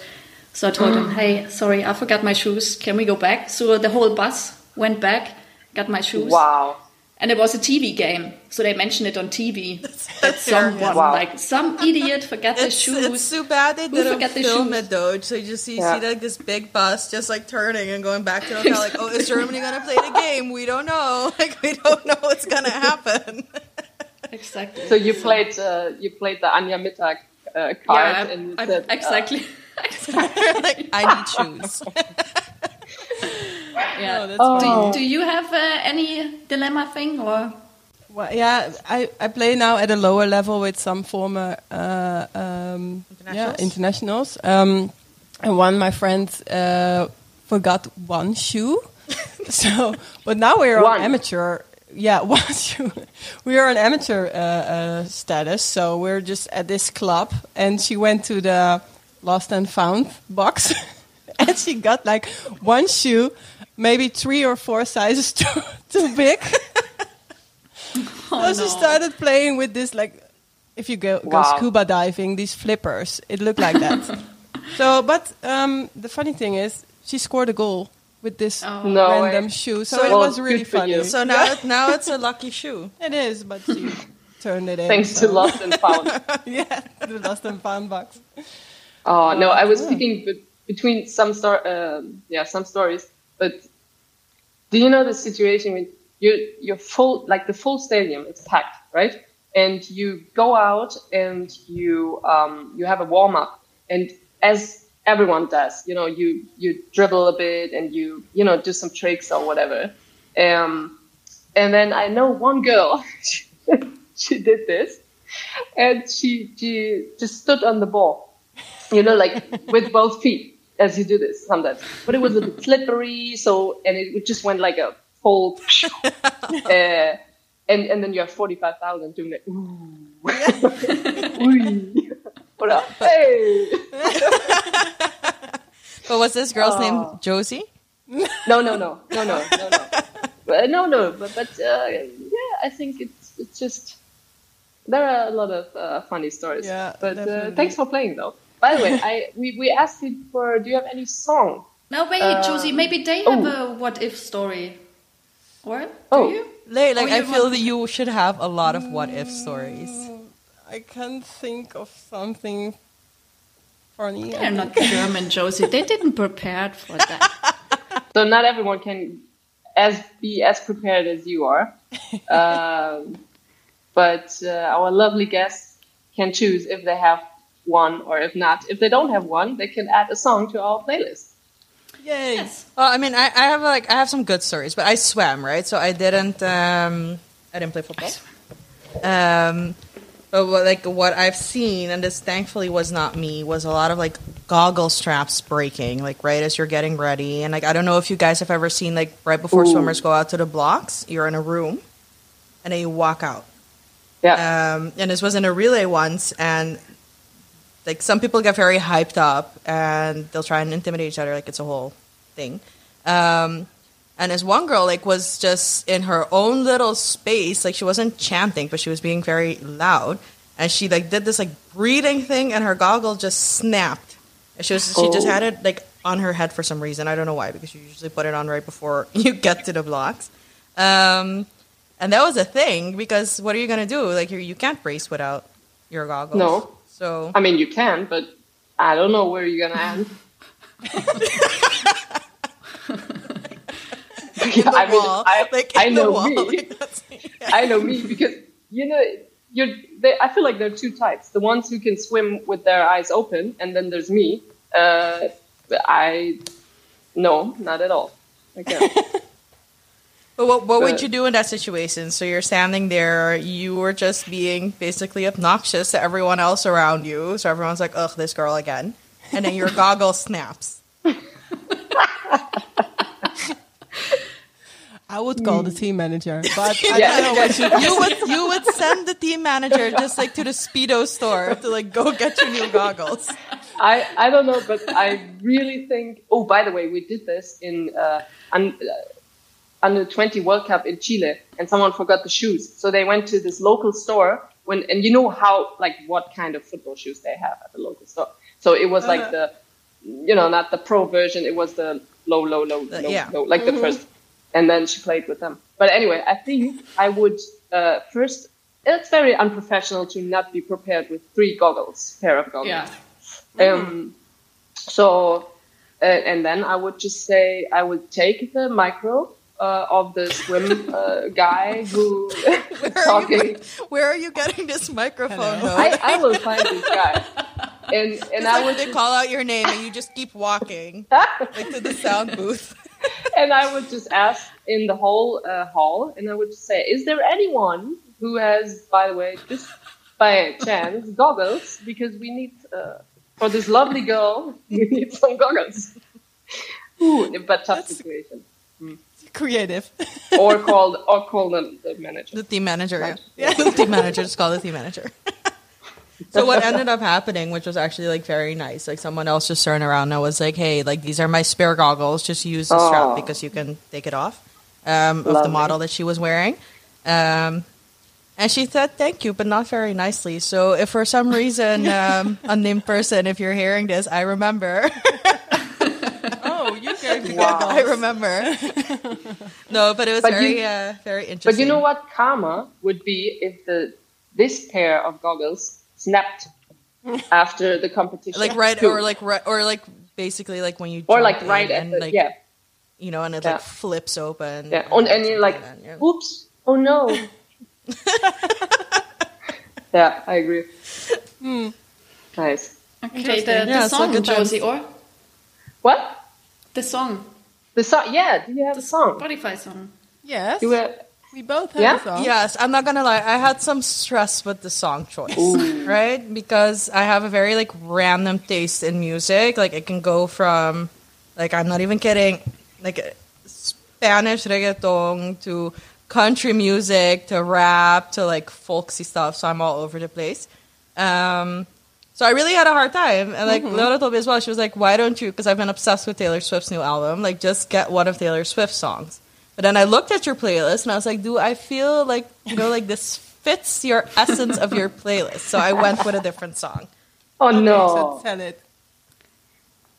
So I told him, "Hey, sorry, I forgot my shoes. Can we go back?" So the whole bus went back, got my shoes. Wow. And it was a TV game, so they mentioned it on TV [LAUGHS] that someone, Wow. like some idiot, forgot his It's, shoes. it's too bad they didn't forgot the film shoes? it though. So you just see, Yeah. see like this big bus just like turning and going back to the [LAUGHS] hotel. Like, oh, is Germany gonna play the game? We don't know. [LAUGHS] Like, we don't know what's gonna happen. exactly. So you played uh, you played the Anja Mittag uh, card, yeah, and you I, said, uh, exactly. like, I need shoes. Yeah. Oh, that's Oh. Do, do you have uh, any dilemma thing or? Well, yeah, I, I play now at a lower level with some former uh, um, yeah, Internationals? internationals. Um, and one, my friend uh, forgot one shoe. [LAUGHS] so, but now we're One. on amateur. Yeah, [LAUGHS] one shoe. We are on amateur uh, uh, status, so we're just at this club. And she went to the lost and found box, [LAUGHS] and she got like one shoe, maybe three or four sizes [LAUGHS] too, too big. [LAUGHS] so she started playing with this like if you go, go Wow. scuba diving these flippers it looked like that [LAUGHS] so but um, the funny thing is she scored a goal with this Oh. No random way. shoe so, So it well, was really funny. So now, it, now it's a lucky shoe. it is but she turned it in thanks so. to Lost and Found. yeah the lost and found box Oh no, I was Yeah. thinking between some stor- um, yeah, some stories. But do you know the situation when you're you're full, like the full stadium is packed, right? And you go out and you um, you have a warm up, and as everyone does, you know, you you dribble a bit and you you know do some tricks or whatever. Um, and then I know one girl, [LAUGHS] she did this, and she she just stood on the ball you know, like with both feet as you do this sometimes. But it was a bit [LAUGHS] slippery, so and it just went like a full, [LAUGHS] uh, and and then you have forty five thousand doing that. [LAUGHS] Ooh. What up? Hey! But what's this girl's Oh. name? Josie? No, no, no, no, no, no, no. But, no, no, but, but uh, yeah, I think it's it's just there are a lot of uh, funny stories. Yeah, but uh, thanks for playing though. By the way, I we, we asked you for do you have any song? No, wait, Uh, Josie. Maybe they have oh. a what if story. Or do Oh. you? Like, like Oh, I feel want- that you should have a lot of what if stories. I can't think of something funny I They're not German, Josie. They didn't prepare for that. [LAUGHS] So not everyone can as be as prepared as you are. um, [LAUGHS] but uh, our lovely guests can choose if they have one or if not. If they don't have one, they can add a song to our playlist. Yay! yes. Well, I mean, I, I have like I have some good stories, but I swam, right? So I didn't um I didn't play football. Um, but what, like what I've seen, and this thankfully was not me, was a lot of like goggle straps breaking, like right as you're getting ready, and like I don't know if you guys have ever seen like right before Ooh. swimmers go out to the blocks, you're in a room, and then you walk out. Yeah. Um, and this was in a relay once, and like some people get very hyped up and they'll try and intimidate each other, like it's a whole thing. Um, and this one girl like was just in her own little space, like she wasn't chanting, but she was being very loud, and she like did this like breathing thing, and her goggle just snapped. And she was she just Oh. had it like on her head for some reason. I don't know why, because you usually put it on right before [LAUGHS] you get to the blocks. Um, and that was a thing because what are you gonna do? Like you you can't race without your goggles. No. So I mean, you can, but I don't know where you're gonna end. in the [LAUGHS] I mean, wall, I- like I know wall. me. [LAUGHS] Like, that's- I know me because you know you're. They, I feel like there are two types: the ones who can swim with their eyes open, and then there's me. Uh, I no, not at all. I can't. [LAUGHS] But what, what would you do in that situation? So you're standing there, you were just being basically obnoxious to everyone else around you. So everyone's like, ugh, this girl again. And then your [LAUGHS] goggle snaps. I would call the team manager, [LAUGHS] but I Yeah, don't know what you You would you would send the team manager just like to the Speedo store to like go get your new goggles. I I don't know, but I really think. Oh, by the way, we did this in uh, un, uh, under twenty World Cup in Chile, and someone forgot the shoes, so they went to this local store. When and you know how like what kind of football shoes they have at the local store. So it was like the, you know, not the pro version. It was the low, low, low, The- low, yeah. low, like the first. And then she played with them. But anyway, I think I would uh, first. It's very unprofessional to not be prepared with three goggles, pair of goggles. Yeah. Um, so, uh, and then I would just say I would take the micro uh, of the swim uh, guy who was [LAUGHS] Where are, talking. you, where are you getting this microphone? I, I will find this guy, [LAUGHS] and and It's I like would they just, call out your name and you just keep walking [LAUGHS] like to the sound booth. and I would just ask in the whole uh, hall, and I would just say, "Is there anyone who has, by the way, just by chance, goggles? Because we need uh, for this lovely girl, we need some goggles." Ooh, but tough situation. Creative. [LAUGHS] or call or call the, the manager. The team manager. Yeah, yeah. the team manager. Just call the team manager. [LAUGHS] so what ended up happening, which was actually like very nice, like someone else just turned around and was like, "Hey, like these are my spare goggles. Just use the strap Oh. because you can take it off um, of the model that she was wearing." Um, and she said thank you, but not very nicely. So if for some reason, [LAUGHS] um, unnamed person, if you're hearing this, I remember. You gave the Wow. goggles. I remember. [LAUGHS] no, but it was But very, you- uh, very interesting. But you know what karma would be if the this pair of goggles snapped after the competition, like right too. or like right, or like basically like when you or like in right at and the like yeah you know and it Yeah. like flips open yeah and, and you're like then, yeah. oops oh no [LAUGHS] yeah I agree Hmm. nice Okay, the, Yeah, the so song, good times. Josie, or what the song, the song yeah do you have a song? Spotify song. Yes, you were we both have Yeah? a song. yes i'm not gonna lie i had some stress with the song choice right? Because i have a very like random taste in music. Like it can go from like i'm not even kidding like spanish reggaeton to country music to rap to like folksy stuff so i'm all over the place. Um So I really had a hard time. And like Leona told me as well, she was like, why don't you, because I've been obsessed with Taylor Swift's new album, like just get one of Taylor Swift's songs. But then I looked at your playlist and I was like, do I feel like, you know, like this fits your essence of your playlist? So I went with a different song. oh Okay, no so tell it.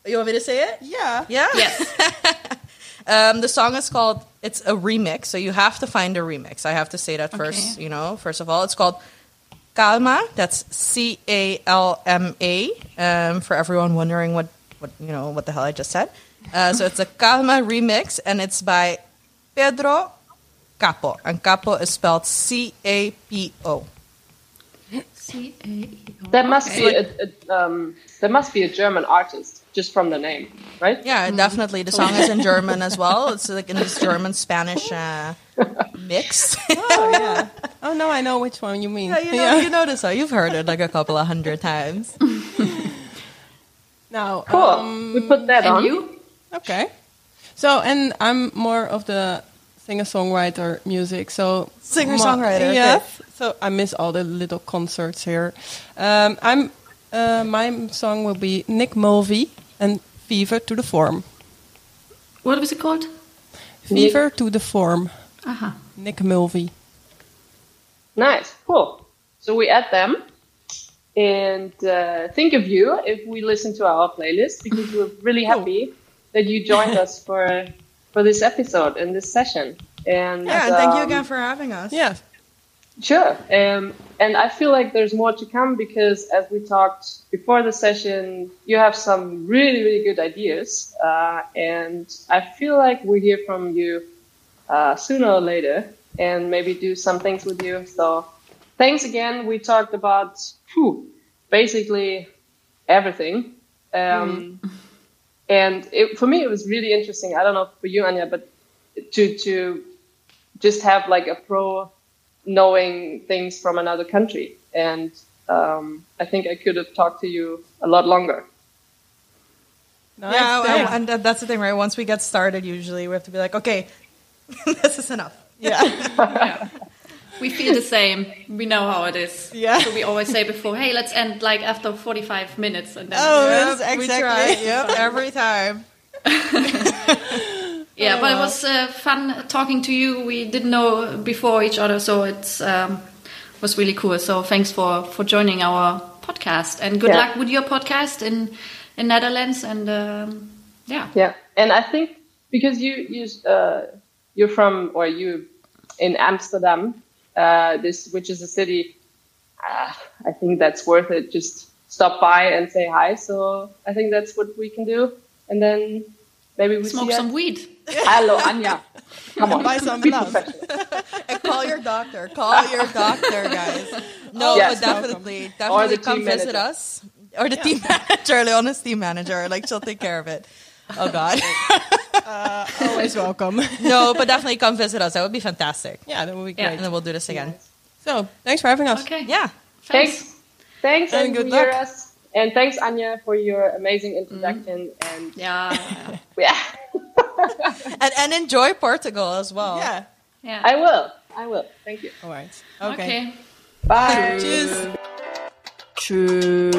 You want me to say it? Yeah. Yeah? Yes. [LAUGHS] Um, the song is called, it's a remix, so you have to find a remix. I have to say that first, you know, first of all. It's called Calma, that's C A L M A, um, for everyone wondering what, what, you know, what the hell I just said. Uh, so it's a Calma remix, and it's by Pedro Capo, and Capo is spelled C A P O. C A E O. that must Okay. be a, a um that must be a German artist just from the name right Yeah, definitely. The song is in German as well. It's like in this German Spanish uh, mix. [LAUGHS] [LAUGHS] Oh yeah. Oh no, I know which one you mean. Yeah, you know, you know the song. You've heard it like a couple of hundred times. [LAUGHS] Now, cool um, we put that on you? Okay. So, and I'm more of the singer-songwriter music. So Singer-songwriter, my- okay. Yes. So I miss all the little concerts here. Um, I'm uh, my song will be Nick Mulvey and Fever to the Form. What was it called? Fever to the Form. Aha. Nick Mulvey. Nice, cool. So we add them and uh, think of you if we listen to our playlist because we're really happy that you joined us [LAUGHS] for for this episode and this session. And Yeah, and thank you um, again for having us. Yeah. Sure. Um, and I feel like there's more to come because, as we talked before the session, you have some really, really good ideas. Uh, and I feel like we hear from you uh, sooner or later and maybe do some things with you. So thanks again. We talked about whew, basically everything. Um, And it, for me, it was really interesting. I don't know for you, Anja, but to, to just have like a pro knowing things from another country. And um, I think I could have talked to you a lot longer. Nice, yeah, thanks. and that's the thing, right? Once we get started, usually we have to be like, okay, [LAUGHS] this is enough. [LAUGHS] yeah. We feel the same. We know how it is. Yeah. So we always say before, hey, let's end like after 45 minutes. And then, Oh, Yep, that's we exactly. try. [LAUGHS] Yep, every time. Yeah, but it was uh, fun talking to you. We didn't know before each other, so it um, was really cool. So thanks for for joining our podcast, and good Yeah. luck with your podcast in in Netherlands. And um, yeah, Yeah. And I think because you, you, uh, you're from, or you in Amsterdam, uh, this, which is a city, uh, I think that's worth it. Just stop by and say hi. So I think that's what we can do. And then maybe we smoke some weed. Hello, Anja. Come on. Buy some Be love. [LAUGHS] And call your doctor. Call your doctor, guys. No, Yes. but definitely, Or definitely come visit manager. us. Or the team manager, Leona's team manager. Like, she'll take care of it. Oh, God. [LAUGHS] Uh, always welcome. no, but definitely come visit us. That would be fantastic. yeah, that would be Yeah. great. And then we'll do this again. So, thanks for having us. Okay. Yeah. Thanks. Thanks And and, good hear luck. us. And thanks, Anja, for your amazing introduction. Mm-hmm. And Yeah, [LAUGHS] yeah, [LAUGHS] And, and enjoy Portugal as well. Yeah. yeah. I will. I will. Thank you. All right. okay. Okay. Bye. Cheers. True.